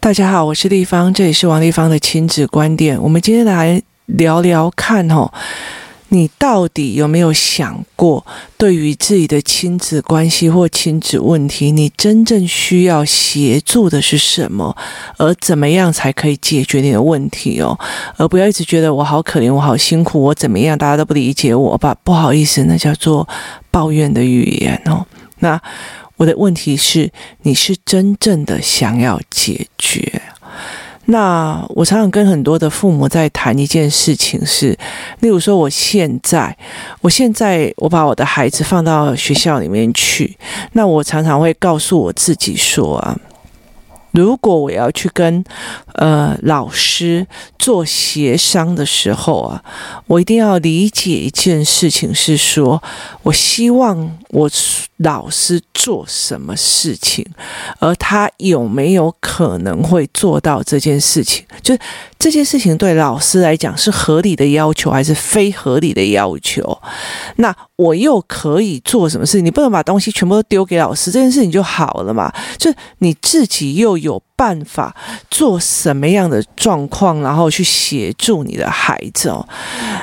大家好，我是丽芳，这里是王丽芳的亲子观点。我们今天来聊聊看哦，你到底有没有想过，对于自己的亲子关系或亲子问题，你真正需要协助的是什么？而怎么样才可以解决你的问题哦？而不要一直觉得我好可怜，我好辛苦，我怎么样，大家都不理解我吧？不好意思，那叫做抱怨的语言哦。那。我的问题是，你是真正的想要解决？那我常常跟很多的父母在谈一件事情是，例如说，我现在，我现在我把我的孩子放到学校里面去，那我常常会告诉我自己说啊。如果我要去跟呃老师做协商的时候啊，我一定要理解一件事情，是说我希望我老师做什么事情，而他有没有可能会做到这件事情？就这件事情对老师来讲是合理的要求还是非合理的要求？那我又可以做什么事情？你不能把东西全部都丢给老师，这件事情就好了嘛？就你自己又有办法做什么样的状况，然后去协助你的孩子哦？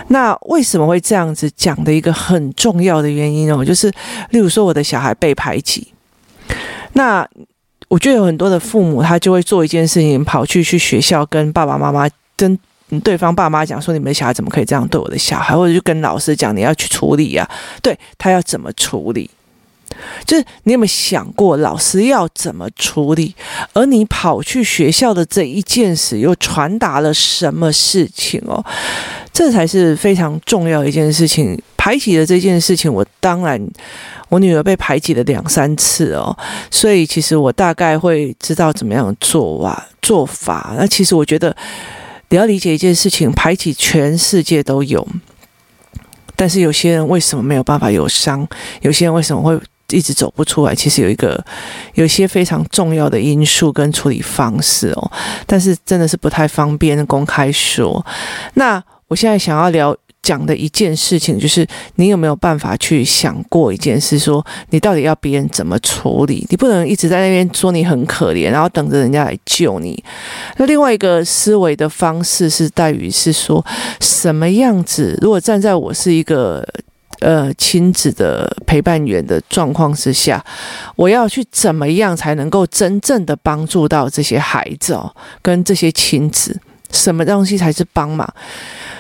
那为什么会这样子讲的一个很重要的原因哦，就是例如说我的小孩被排挤，那我觉得有很多的父母他就会做一件事情，跑去去学校跟爸爸妈妈跟。对方爸妈讲说：“你们的小孩怎么可以这样对我的小孩？”或者就跟老师讲：“你要去处理呀。”对，他要怎么处理？就是你有没有想过老师要怎么处理？而你跑去学校的这一件事又传达了什么事情哦？这才是非常重要一件事情。排挤的这件事情，我当然我女儿被排挤了两三次哦，所以其实我大概会知道怎么样做啊做法。那其实我觉得。你要理解一件事情，排挤全世界都有，但是有些人为什么没有办法有伤？有些人为什么会一直走不出来？其实有一个，有些非常重要的因素跟处理方式哦，但是真的是不太方便公开说。那我现在想要聊。讲的一件事情就是，你有没有办法去想过一件事？说你到底要别人怎么处理？你不能一直在那边说你很可怜，然后等着人家来救你。那另外一个思维的方式是在于是说，什么样子？如果站在我是一个呃亲子的陪伴员的状况之下，我要去怎么样才能够真正的帮助到这些孩子哦，跟这些亲子？什么东西才是帮忙？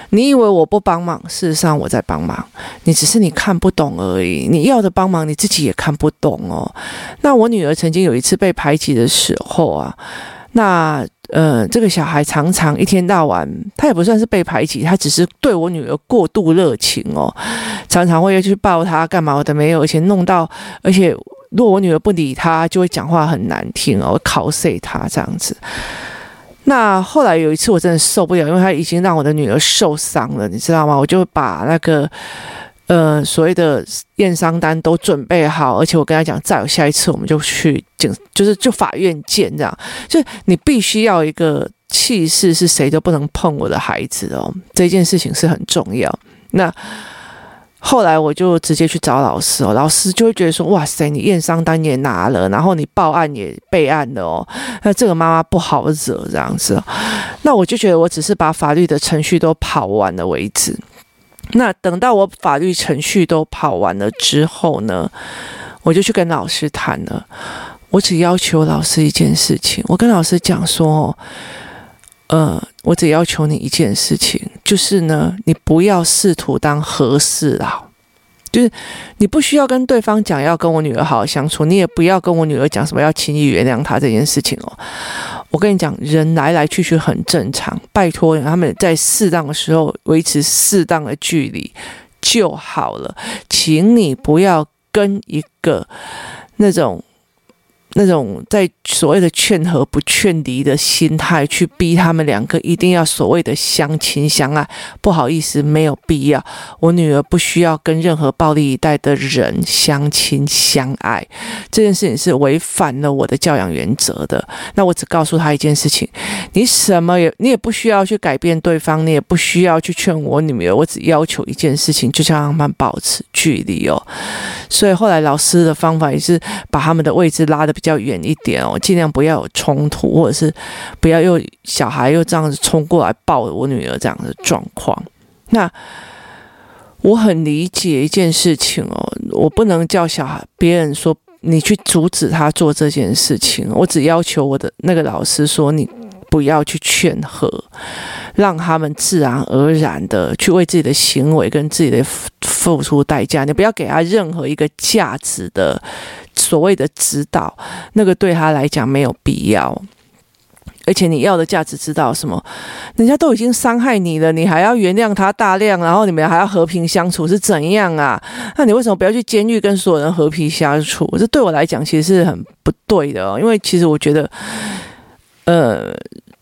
你以为我不帮忙，事实上我在帮忙。你只是你看不懂而已。你要的帮忙，你自己也看不懂哦。那我女儿曾经有一次被排挤的时候啊，那呃，这个小孩常常一天到晚，他也不算是被排挤，他只是对我女儿过度热情哦，常常会去抱她干嘛我都没有，而且弄到，而且如果我女儿不理他，就会讲话很难听哦，考碎他这样子。那后来有一次我真的受不了，因为他已经让我的女儿受伤了，你知道吗？我就把那个呃所谓的验伤单都准备好，而且我跟他讲，再有下一次我们就去警，就是就法院见这样。就你必须要一个气势，是谁都不能碰我的孩子哦，这件事情是很重要。那。后来我就直接去找老师哦，老师就会觉得说：“哇塞，你验伤单也拿了，然后你报案也备案了哦，那这个妈妈不好惹这样子。”那我就觉得我只是把法律的程序都跑完了为止。那等到我法律程序都跑完了之后呢，我就去跟老师谈了。我只要求老师一件事情，我跟老师讲说：“。”呃，我只要求你一件事情，就是呢，你不要试图当和事佬，就是你不需要跟对方讲要跟我女儿好好相处，你也不要跟我女儿讲什么要轻易原谅她这件事情哦。我跟你讲，人来来去去很正常，拜托他们在适当的时候维持适当的距离就好了，请你不要跟一个那种。那种在所谓的劝和不劝离的心态去逼他们两个一定要所谓的相亲相爱，不好意思，没有必要。我女儿不需要跟任何暴力一代的人相亲相爱，这件事情是违反了我的教养原则的。那我只告诉她一件事情：你什么也你也不需要去改变对方，你也不需要去劝我女儿。我只要求一件事情，就是让他们保持距离哦。所以后来老师的方法也是把他们的位置拉得比较远一点哦，尽量不要有冲突，或者是不要又小孩又这样子冲过来抱我女儿这样的状况。那我很理解一件事情哦，我不能叫小孩别人说你去阻止他做这件事情，我只要求我的那个老师说你。不要去劝和，让他们自然而然的去为自己的行为跟自己的付出代价。你不要给他任何一个价值的所谓的指导，那个对他来讲没有必要。而且你要的价值指导什么？人家都已经伤害你了，你还要原谅他大量，然后你们还要和平相处，是怎样啊？那你为什么不要去监狱跟所有人和平相处？这对我来讲其实是很不对的哦，因为其实我觉得，呃。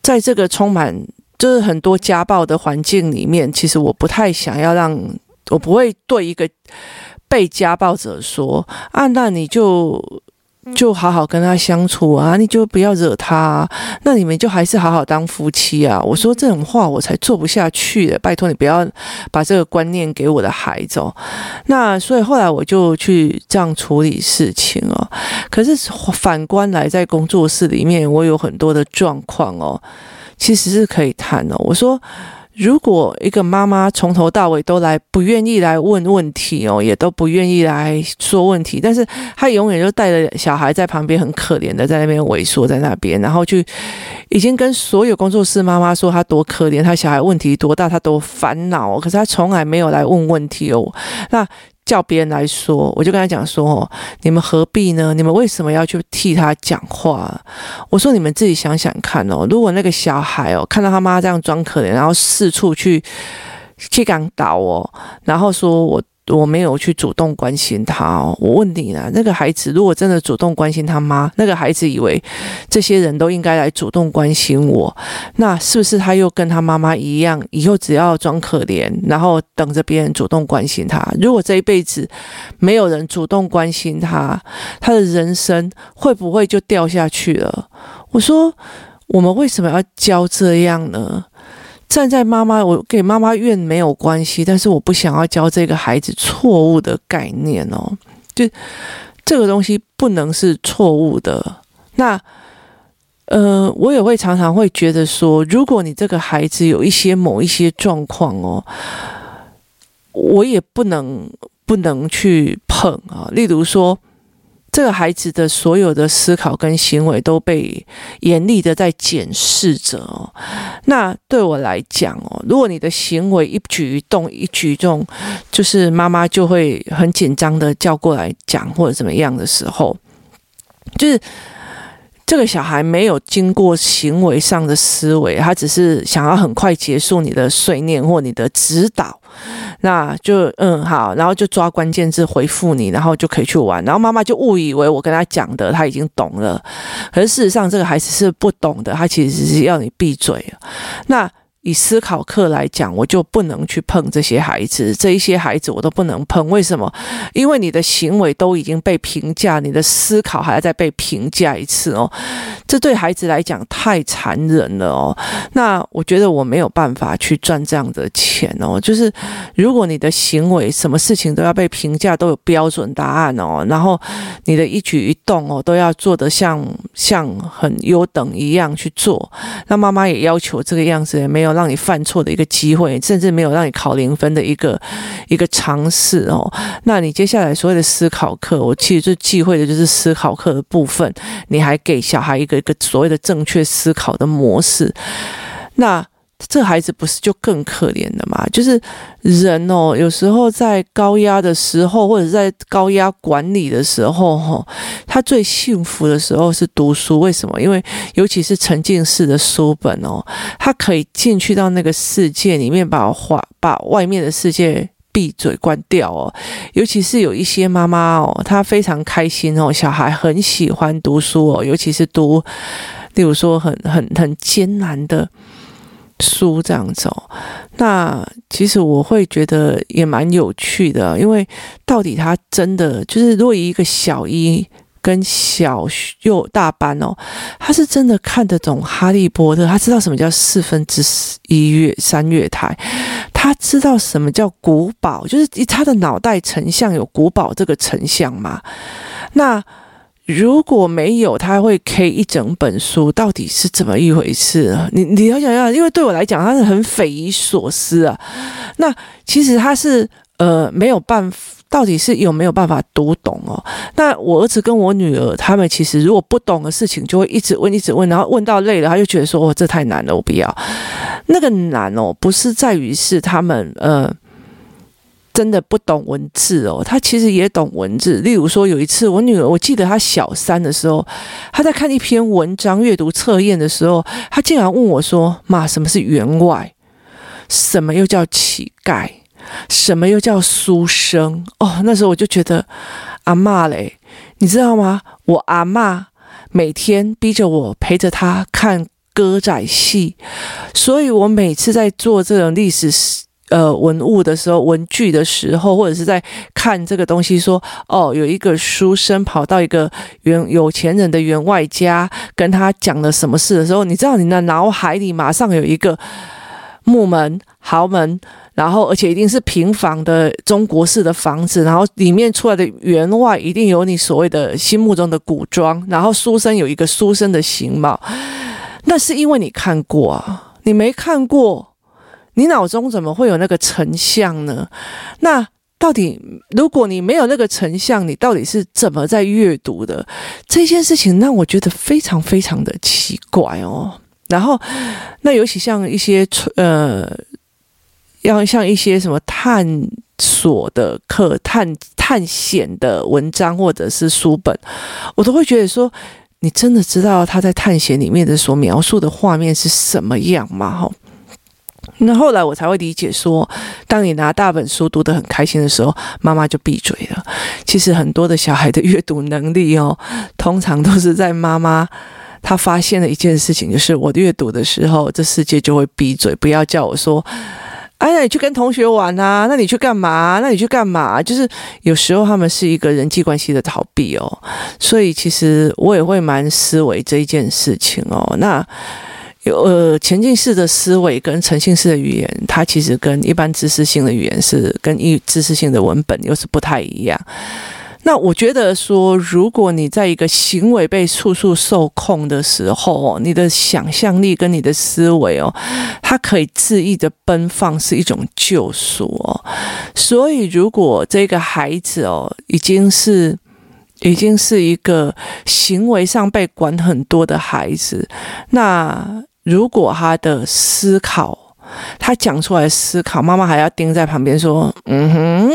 在这个充满就是很多家暴的环境里面，其实我不太想要让，我不会对一个被家暴者说啊，那你就就好好跟他相处啊，你就不要惹他啊，那你们就还是好好当夫妻啊。我说这种话我才做不下去的，拜托你不要把这个观念给我的孩子哦。那所以后来我就去这样处理事情哦。可是反观来，在工作室里面，我有很多的状况哦，其实是可以谈的。我说，如果一个妈妈从头到尾都来不愿意来问问题哦，也都不愿意来说问题，但是她永远就带着小孩在旁边，很可怜的在那边萎缩在那边，然后就已经跟所有工作室妈妈说她多可怜，她小孩问题多大，她多烦恼，可是她从来没有来问问题哦。那。叫别人来说，我就跟他讲说：“哦，你们何必呢？你们为什么要去替他讲话？”我说：“你们自己想想看哦，如果那个小孩哦，看到他妈这样装可怜，然后四处去去港岛哦，然后说我。”我没有去主动关心他哦。我问你呢，那个孩子如果真的主动关心他妈，那个孩子以为这些人都应该来主动关心我，那是不是他又跟他妈妈一样，以后只要装可怜，然后等着别人主动关心他？如果这一辈子没有人主动关心他，他的人生会不会就掉下去了？我说，我们为什么要教这样呢？站在妈妈，我给妈妈怨没有关系，但是我不想要教这个孩子错误的概念哦，就这个东西不能是错误的。那呃，我也会常常会觉得说，如果你这个孩子有一些某一些状况哦，我也不能不能去碰啊，例如说。这个孩子的所有的思考跟行为都被严厉的在检视着。那对我来讲哦，如果你的行为一举一动一举一动，就是妈妈就会很紧张的叫过来讲或者怎么样的时候，就是这个小孩没有经过行为上的思维，他只是想要很快结束你的碎念或你的指导。那就嗯好，然后就抓关键字回复你，然后就可以去玩。然后妈妈就误以为我跟他讲的她已经懂了，可是事实上这个孩子是不懂的，他其实是要你闭嘴。那。以思考课来讲，我就不能去碰这些孩子，这一些孩子我都不能碰。为什么？因为你的行为都已经被评价，你的思考还要再被评价一次哦。这对孩子来讲太残忍了哦。那我觉得我没有办法去赚这样的钱哦。就是如果你的行为什么事情都要被评价，都有标准答案哦，然后你的一举一动哦都要做得像像很优等一样去做，那妈妈也要求这个样子，也没有。让你犯错的一个机会，甚至没有让你考零分的一个一个尝试哦。那你接下来所谓的思考课，我其实最忌讳的就是思考课的部分。你还给小孩一个一个所谓的正确思考的模式，那。这孩子不是就更可怜了吗？就是人哦，有时候在高压的时候，或者在高压管理的时候，哈，他最幸福的时候是读书。为什么？因为尤其是沉浸式的书本哦，他可以进去到那个世界里面，把话把外面的世界闭嘴关掉哦。尤其是有一些妈妈哦，她非常开心哦，小孩很喜欢读书哦，尤其是读，例如说很很很艰难的。书这样走，那其实我会觉得也蛮有趣的，因为到底他真的就是，如果一个小一跟小幼大班哦，他是真的看得懂《哈利波特》，他知道什么叫四分之一月三月台，他知道什么叫古堡，就是他的脑袋成像有古堡这个成像嘛？那如果没有，他会 K 一整本书，到底是怎么一回事啊？你你要想要，因为对我来讲，他是很匪夷所思啊。那其实他是呃没有办法，到底是有没有办法读懂哦？那我儿子跟我女儿，他们其实如果不懂的事情，就会一直问，一直问，然后问到累了，他就觉得说：“哦，这太难了，我不要。”那个难哦，不是在于是他们呃。真的不懂文字哦，他其实也懂文字。例如说，有一次我女儿，我记得她小三的时候，她在看一篇文章阅读测验的时候，她竟然问我说：“妈，什么是员外？什么又叫乞丐？什么又叫书生？”哦，那时候我就觉得阿嬷嘞，你知道吗？我阿嬷每天逼着我陪着她看歌仔戏，所以我每次在做这种历史。呃，文物的时候，文具的时候，或者是在看这个东西，说哦，有一个书生跑到一个员有钱人的员外家，跟他讲了什么事的时候，你知道，你的脑海里马上有一个木门、豪门，然后而且一定是平房的中国式的房子，然后里面出来的员外一定有你所谓的心目中的古装，然后书生有一个书生的形貌，那是因为你看过啊，你没看过。你脑中怎么会有那个成像呢？那到底如果你没有那个成像，你到底是怎么在阅读的？这件事情让我觉得非常非常的奇怪哦。然后，那尤其像一些呃，要像一些什么探索的课、探探险的文章或者是书本，我都会觉得说，你真的知道他在探险里面的所描述的画面是什么样吗？哈。那后来我才会理解说，当你拿大本书读得很开心的时候，妈妈就闭嘴了。其实很多的小孩的阅读能力哦，通常都是在妈妈她发现了一件事情，就是我阅读的时候，这世界就会闭嘴，不要叫我说，哎，那你去跟同学玩啊，那你去干嘛？那你去干嘛？就是有时候他们是一个人际关系的逃避哦，所以其实我也会蛮思维这一件事情哦。那。有呃，前进式的思维跟呈现式的语言，它其实跟一般知识性的语言是跟一知识性的文本又是不太一样。那我觉得说，如果你在一个行为被处处受控的时候，你的想象力跟你的思维哦，它可以恣意的奔放，是一种救赎哦。所以，如果这个孩子哦，已经是。已经是一个行为上被管很多的孩子，那如果他的思考，他讲出来思考，妈妈还要盯在旁边说：“嗯哼，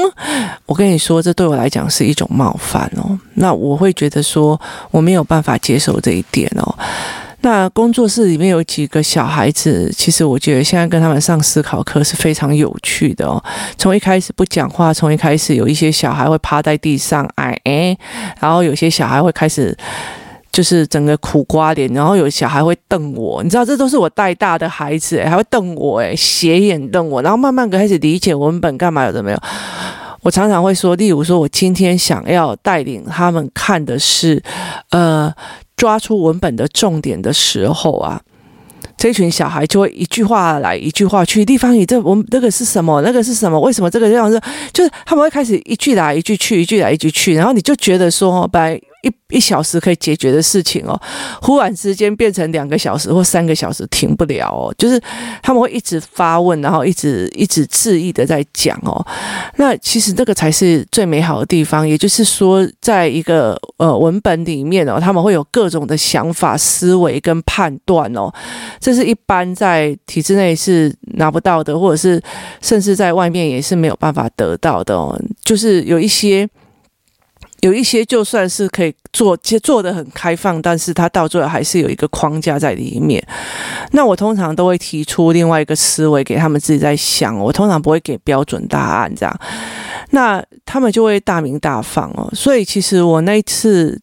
我跟你说，这对我来讲是一种冒犯哦。”那我会觉得说，我没有办法接受这一点哦。那工作室里面有几个小孩子，其实我觉得现在跟他们上思考课是非常有趣的哦。从一开始不讲话，从一开始有一些小孩会趴在地上，哎哎，然后有些小孩会开始就是整个苦瓜脸，然后有小孩会瞪我，你知道这都是我带大的孩子，还会瞪我，哎，斜眼瞪我，然后慢慢开始理解文本干嘛有的没有。我常常会说，例如说我今天想要带领他们看的是，呃。抓出文本的重点的时候啊，这群小孩就会一句话来一句话去。地方，你这我们这个是什么？那个是什么？为什么这个这样子？就是他们会开始一句来一句去，一句来一句去，然后你就觉得说，拜。一一小时可以解决的事情哦，忽然之间变成两个小时或三个小时，停不了哦。就是他们会一直发问，然后一直一直质疑的在讲哦。那其实这个才是最美好的地方，也就是说，在一个呃文本里面哦，他们会有各种的想法、思维跟判断哦。这是一般在体制内是拿不到的，或者是甚至在外面也是没有办法得到的哦。就是有一些。有一些就算是可以做，其实做得很开放，但是他到最后还是有一个框架在里面。那我通常都会提出另外一个思维给他们自己在想，我通常不会给标准答案这样，那他们就会大名大放哦。所以其实我那一次，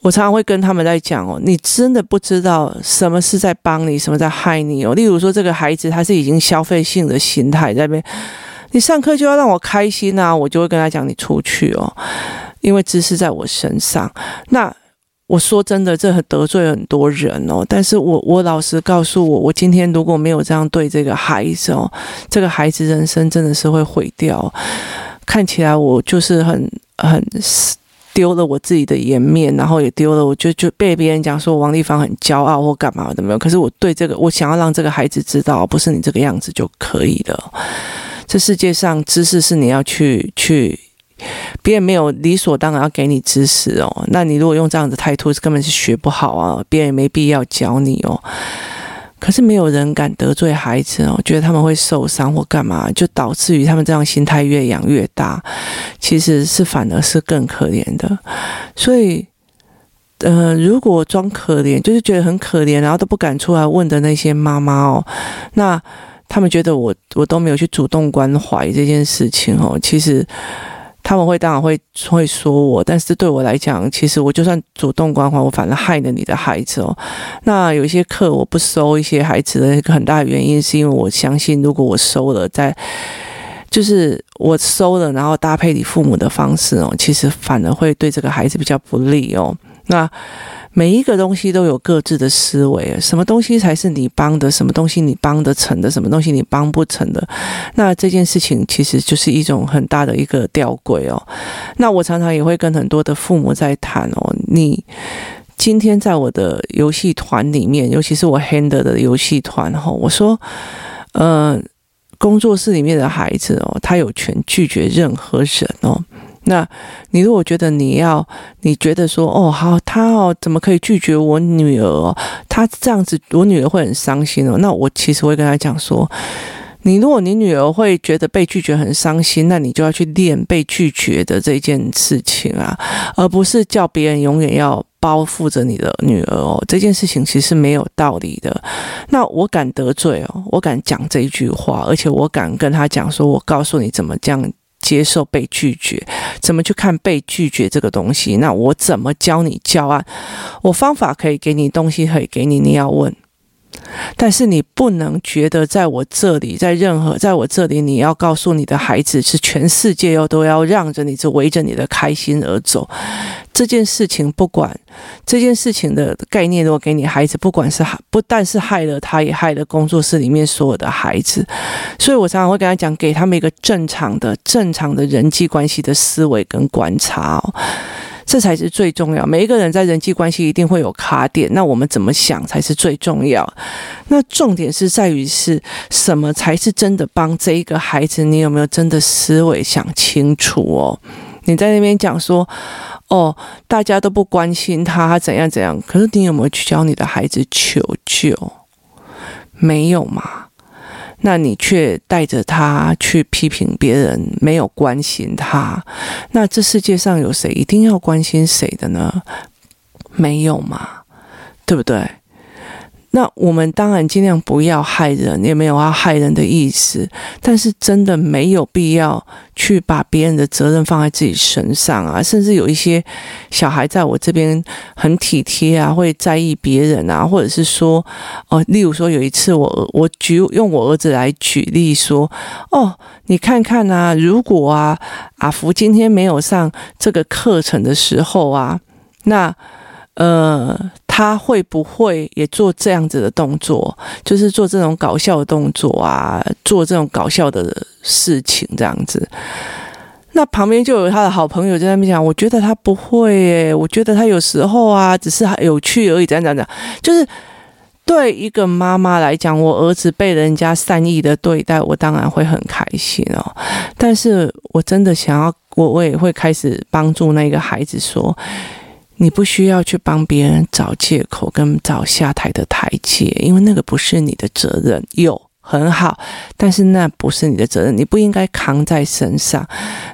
我常常会跟他们在讲哦，你真的不知道什么是在帮你，什么在害你哦。例如说这个孩子他是已经消费性的心态在那边，你上课就要让我开心啊，我就会跟他讲，你出去哦。因为知识在我身上，那我说真的，这很得罪很多人哦。但是我我老实告诉我，我今天如果没有这样对这个孩子哦，这个孩子人生真的是会毁掉。看起来我就是很很丢了我自己的颜面，然后也丢了，我就就被别人讲说王丽芳很骄傲或干嘛的没有。可是我对这个，我想要让这个孩子知道，不是你这个样子就可以了。这世界上知识是你要去去，别人没有理所当然要给你知识哦。那你如果用这样的态度，根本是学不好啊，别人也没必要教你哦。可是没有人敢得罪孩子哦，觉得他们会受伤或干嘛，就导致于他们这样心态越养越大，其实是反而是更可怜的。所以，呃，如果装可怜，就是觉得很可怜，然后都不敢出来问的那些妈妈哦，那他们觉得我我都没有去主动关怀这件事情哦，其实。他们会当然会会说我，但是对我来讲，其实我就算主动关怀，我反而害了你的孩子哦。那有一些课我不收一些孩子的一个很大原因，是因为我相信，如果我收了，在就是我收了，然后搭配你父母的方式哦，其实反而会对这个孩子比较不利哦。那。每一个东西都有各自的思维，什么东西才是你帮的，什么东西你帮得成的，什么东西你帮不成的，那这件事情其实就是一种很大的一个吊诡哦。那我常常也会跟很多的父母在谈哦，你今天在我的游戏团里面，尤其是我 handle 的游戏团哈，我说，呃，工作室里面的孩子哦，他有权拒绝任何人哦。那你如果觉得你要，你觉得说哦好，他哦怎么可以拒绝我女儿哦？他这样子，我女儿会很伤心哦。那我其实会跟他讲说，你如果你女儿会觉得被拒绝很伤心，那你就要去练被拒绝的这件事情啊，而不是叫别人永远要包覆着你的女儿哦。这件事情其实没有道理的。那我敢得罪哦，我敢讲这一句话，而且我敢跟他讲说，我告诉你怎么这样。接受被拒绝，怎么去看被拒绝这个东西？那我怎么教你教案？我方法可以给你，东西可以给你，你要问。但是你不能觉得在我这里，在任何在我这里，你要告诉你的孩子是全世界要都要让着你，是围着你的开心而走。这件事情不管这件事情的概念，如果给你孩子，不管是害不但是害了他，也害了工作室里面所有的孩子。所以我常常会跟他讲，给他们一个正常的、正常的人际关系的思维跟观察。这才是最重要。每一个人在人际关系一定会有卡点，那我们怎么想才是最重要。那重点是在于是什么才是真的帮这一个孩子？你有没有真的思维想清楚哦？你在那边讲说，哦，大家都不关心他，怎样怎样。可是你有没有去教你的孩子求救？没有嘛？那你却带着他去批评别人，没有关心他。那这世界上有谁一定要关心谁的呢？没有嘛，对不对？那我们当然尽量不要害人，也没有要害人的意思。但是真的没有必要去把别人的责任放在自己身上啊！甚至有一些小孩在我这边很体贴啊，会在意别人啊，或者是说，哦，例如说有一次我我举用我儿子来举例说，哦，你看看啊，如果啊阿福今天没有上这个课程的时候啊，那呃。他会不会也做这样子的动作？就是做这种搞笑的动作啊，做这种搞笑的事情这样子。那旁边就有他的好朋友在那边讲，我觉得他不会耶，我觉得他有时候啊，只是有趣而已。这样这样，就是对一个妈妈来讲，我儿子被人家善意的对待，我当然会很开心哦。但是我真的想要，我我也会开始帮助那个孩子说。你不需要去帮别人找借口跟找下台的台阶，因为那个不是你的责任。有。很好，但是那不是你的责任，你不应该扛在身上。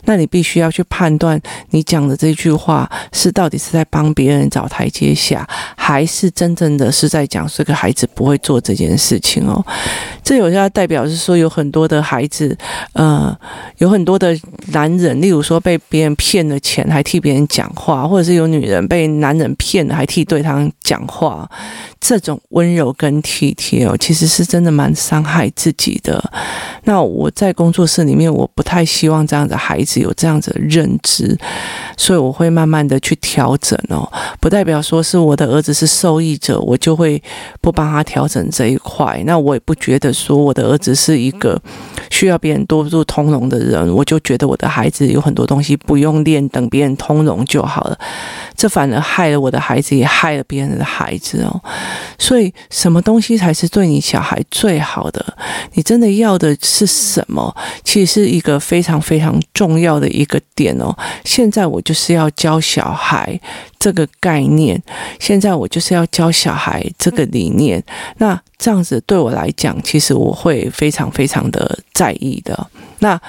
那你必须要去判断，你讲的这句话是到底是在帮别人找台阶下，还是真正的是在讲这个孩子不会做这件事情哦。这有些代表是说，有很多的孩子，呃，有很多的男人，例如说被别人骗了钱还替别人讲话，或者是有女人被男人骗了还替对方讲话，这种温柔跟体贴哦，其实是真的蛮伤害。自己的。那我在工作室里面，我不太希望这样的孩子有这样子的认知，所以我会慢慢的去调整哦。不代表说是我的儿子是受益者，我就会不帮他调整这一块。那我也不觉得说我的儿子是一个需要别人多做通融的人，我就觉得我的孩子有很多东西不用练，等别人通融就好了。这反而害了我的孩子，也害了别人的孩子哦。所以，什么东西才是对你小孩最好的？你真的要的是什么？其实是一个非常非常重要的一个点哦。现在我就是要教小孩这个概念，现在我就是要教小孩这个理念。那这样子对我来讲，其实我会非常非常的在意的。那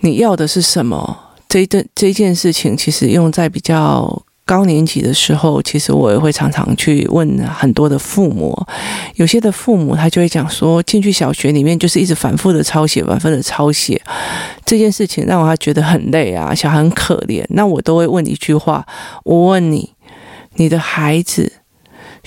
你要的是什么？这这这件事情，其实用在比较高年级的时候，其实我也会常常去问很多的父母。有些的父母他就会讲说，进去小学里面就是一直反复的抄写，反复的抄写，这件事情让我觉得很累啊，小孩很可怜。那我都会问一句话：我问你，你的孩子，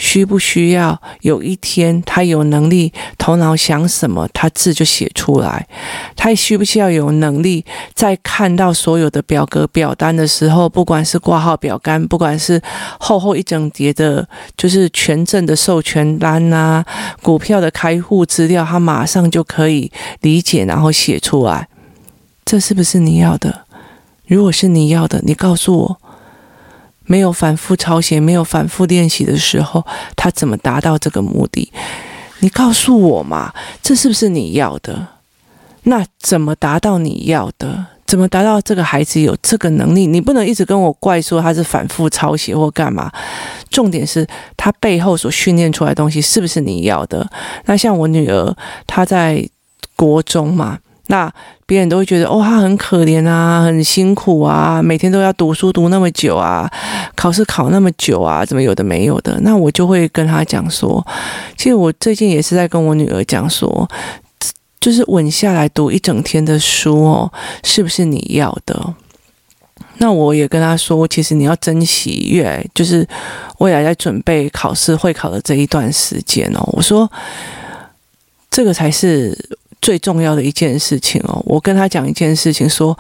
需不需要有一天他有能力，头脑想什么，他字就写出来？他需不需要有能力，在看到所有的表格表单的时候，不管是挂号表单，不管是厚厚一整叠的，就是权证的授权单啊，股票的开户资料，他马上就可以理解，然后写出来。这是不是你要的？如果是你要的，你告诉我。没有反复抄写，没有反复练习的时候，他怎么达到这个目的？你告诉我嘛，这是不是你要的？那怎么达到你要的？怎么达到这个孩子有这个能力？你不能一直跟我怪说他是反复抄写或干嘛。重点是他背后所训练出来的东西是不是你要的？那像我女儿，她在国中嘛。那别人都会觉得哦，他很可怜啊，很辛苦啊，每天都要读书读那么久啊，考试考那么久啊，怎么有的没有的？那我就会跟他讲说，其实我最近也是在跟我女儿讲说，就是稳下来读一整天的书哦，是不是你要的？那我也跟他说，其实你要珍惜越来就是未来在准备考试会考的这一段时间哦，我说这个才是。最重要的一件事情哦，我跟他讲一件事情，说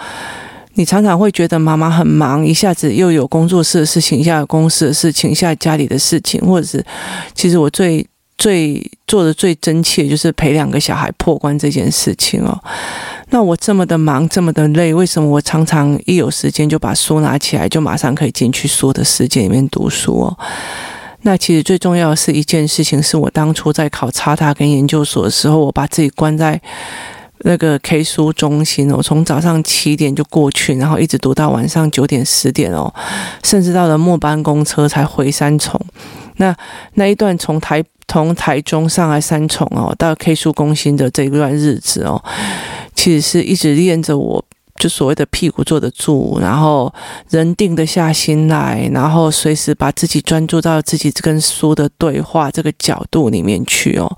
你常常会觉得妈妈很忙，一下子又有工作室的事情，一下公司的事情，一下家里的事情，或者是其实我最最做的最真切就是陪两个小孩破关这件事情哦。那我这么的忙，这么的累，为什么我常常一有时间就把书拿起来，就马上可以进去书的世界里面读书哦？那其实最重要的是一件事情，是我当初在考插大跟研究所的时候，我把自己关在那个 K 书中心，我从早上七点就过去，然后一直读到晚上九点十点哦，甚至到了末班公车才回三重。那那一段从台从台中上来三重哦，到 K 书中心的这一段日子哦，其实是一直练着我。就所谓的屁股坐得住，然后人定得下心来，然后随时把自己专注到自己跟书的对话这个角度里面去哦。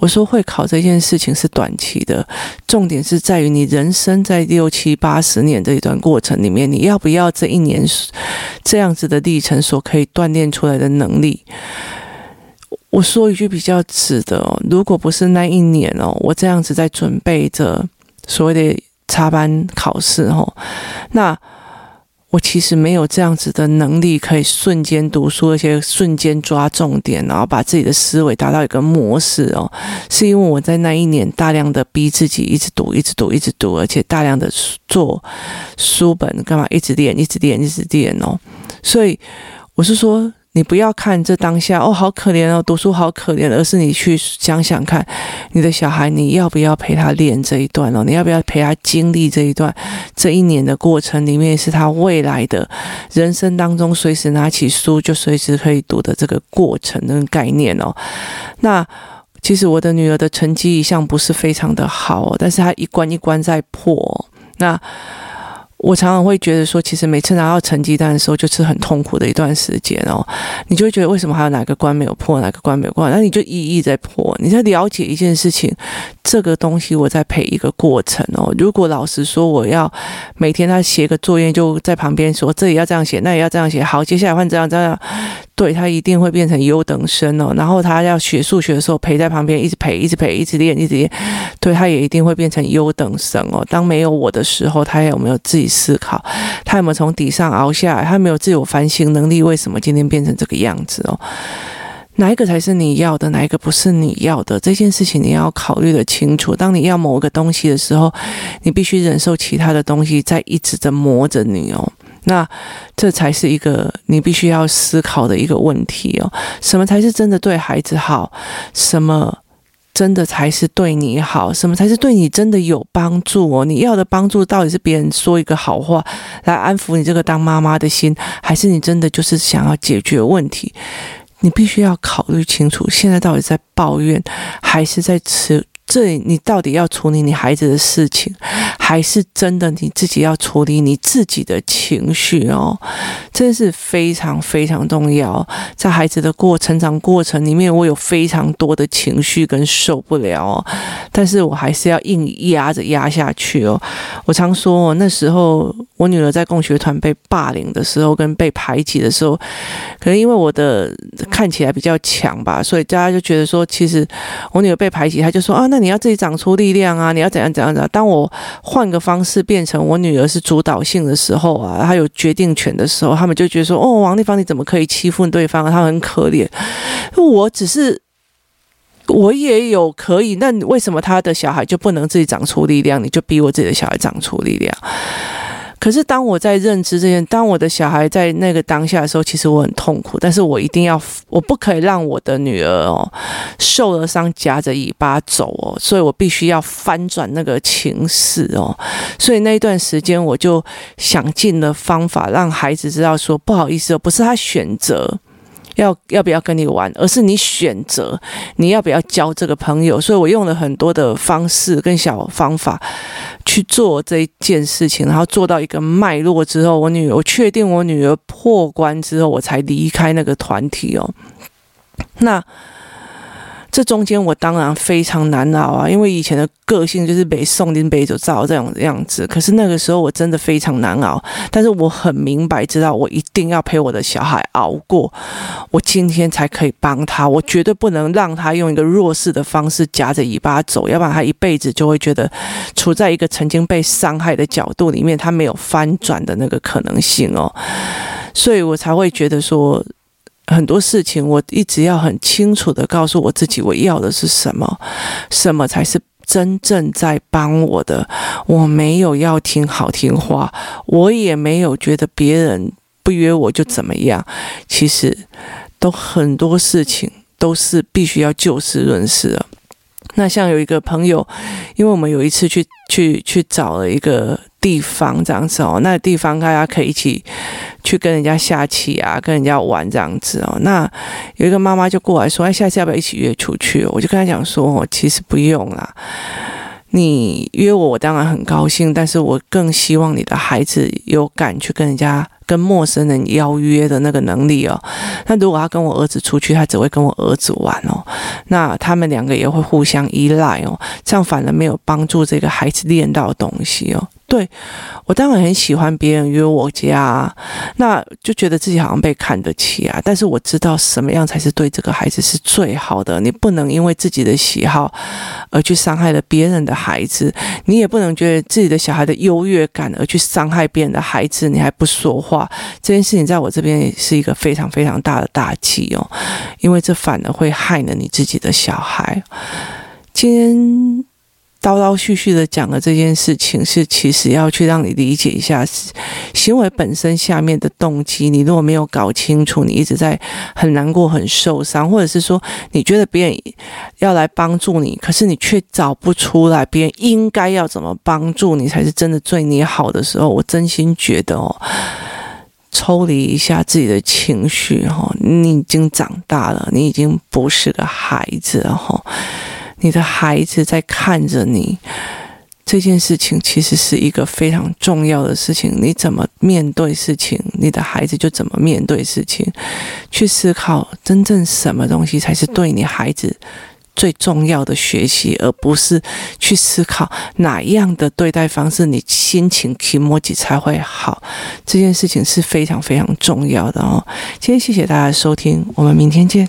我说会考这件事情是短期的，重点是在于你人生在六七八十年这一段过程里面，你要不要这一年这样子的历程所可以锻炼出来的能力？我说一句比较直的哦，如果不是那一年哦，我这样子在准备着所谓的。插班考试哦，那我其实没有这样子的能力，可以瞬间读书，而且瞬间抓重点，然后把自己的思维达到一个模式哦。是因为我在那一年大量的逼自己一直读，一直读，一直读，而且大量的做书本干嘛，一直练，一直练，一直练哦。所以我是说。你不要看这当下哦，好可怜哦，读书好可怜，而是你去想想看，你的小孩，你要不要陪他练这一段哦？你要不要陪他经历这一段这一年的过程里面，是他未来的人生当中随时拿起书就随时可以读的这个过程的概念哦？那其实我的女儿的成绩一向不是非常的好，但是她一关一关在破，那。我常常会觉得说，其实每次拿到成绩单的时候，就是很痛苦的一段时间哦。你就会觉得为什么还有哪个关没有破，哪个关没有过？那你就一一在破。你在了解一件事情，这个东西我在陪一个过程哦。如果老实说我要每天他写个作业，就在旁边说这也要这样写，那也要这样写。好，接下来换这样这样，对，他一定会变成优等生哦。然后他要学数学的时候，陪在旁边一直陪，一直陪，一直练，一直练。对，他也一定会变成优等生哦。当没有我的时候，他有没有自己思考？他有没有从底上熬下来？他有没有自我反省能力？为什么今天变成这个样子哦？哪一个才是你要的？哪一个不是你要的？这件事情你要考虑得清楚。当你要某个东西的时候，你必须忍受其他的东西在一直的磨着你哦。那这才是一个你必须要思考的一个问题哦。什么才是真的对孩子好？什么真的才是对你好？什么才是对你真的有帮助哦？你要的帮助到底是别人说一个好话来安抚你这个当妈妈的心，还是你真的就是想要解决问题？你必须要考虑清楚，现在到底在抱怨，还是在吃？这里你到底要处理你孩子的事情，还是真的你自己要处理你自己的情绪哦？真是非常非常重要。在孩子的过成长过程里面，我有非常多的情绪跟受不了哦，但是我还是要硬压着压下去哦。我常说，那时候我女儿在共学团被霸凌的时候，跟被排挤的时候，可能因为我的看起来比较强吧，所以大家就觉得说，其实我女儿被排挤，她就说啊。那你要自己长出力量啊！你要怎样怎样怎样？当我换个方式变成我女儿是主导性的时候啊，她有决定权的时候，他们就觉得说：“哦，王丽芳你怎么可以欺负对方？她很可怜。”我只是我也有可以，那为什么他的小孩就不能自己长出力量？你就逼我自己的小孩长出力量？可是当我在认知这件，当我的小孩在那个当下的时候，其实我很痛苦。但是我一定要，我不可以让我的女儿哦受了伤夹着尾巴走哦，所以我必须要翻转那个情势哦。所以那一段时间，我就想尽了方法让孩子知道说，不好意思哦，不是他选择。要要不要跟你玩，而是你选择你要不要交这个朋友。所以我用了很多的方式跟小方法去做这一件事情，然后做到一个脉络之后，我女儿我确定我女儿破关之后，我才离开那个团体哦。那。这中间我当然非常难熬啊，因为以前的个性就是被宋林北走造这种样子。可是那个时候我真的非常难熬，但是我很明白知道我一定要陪我的小孩熬过，我今天才可以帮他。我绝对不能让他用一个弱势的方式夹着尾巴走，要不然他一辈子就会觉得处在一个曾经被伤害的角度里面，他没有翻转的那个可能性哦。所以我才会觉得说。很多事情，我一直要很清楚的告诉我自己，我要的是什么，什么才是真正在帮我的。我没有要听好听话，我也没有觉得别人不约我就怎么样。其实，都很多事情都是必须要就事论事的。那像有一个朋友，因为我们有一次去去去找了一个地方这样子哦，那个地方大家可以一起去跟人家下棋啊，跟人家玩这样子哦。那有一个妈妈就过来说：“哎，下次要不要一起约出去？”我就跟他讲说：“，其实不用啦。”你约我，我当然很高兴，但是我更希望你的孩子有敢去跟人家、跟陌生人邀约的那个能力哦。那如果他跟我儿子出去，他只会跟我儿子玩哦。那他们两个也会互相依赖哦，这样反而没有帮助这个孩子练到东西哦。对，我当然很喜欢别人约我家，那就觉得自己好像被看得起啊。但是我知道什么样才是对这个孩子是最好的。你不能因为自己的喜好而去伤害了别人的孩子，你也不能觉得自己的小孩的优越感而去伤害别人的孩子。你还不说话，这件事情在我这边也是一个非常非常大的打击哦，因为这反而会害了你自己的小孩。今天。叨叨絮絮的讲了这件事情，是其实要去让你理解一下行为本身下面的动机。你如果没有搞清楚，你一直在很难过、很受伤，或者是说你觉得别人要来帮助你，可是你却找不出来别人应该要怎么帮助你才是真的对你好的时候，我真心觉得哦，抽离一下自己的情绪哈，你已经长大了，你已经不是个孩子了哈。你的孩子在看着你，这件事情其实是一个非常重要的事情。你怎么面对事情，你的孩子就怎么面对事情。去思考真正什么东西才是对你孩子最重要的学习，而不是去思考哪样的对待方式你心情积极才会好。这件事情是非常非常重要的哦。今天谢谢大家收听，我们明天见。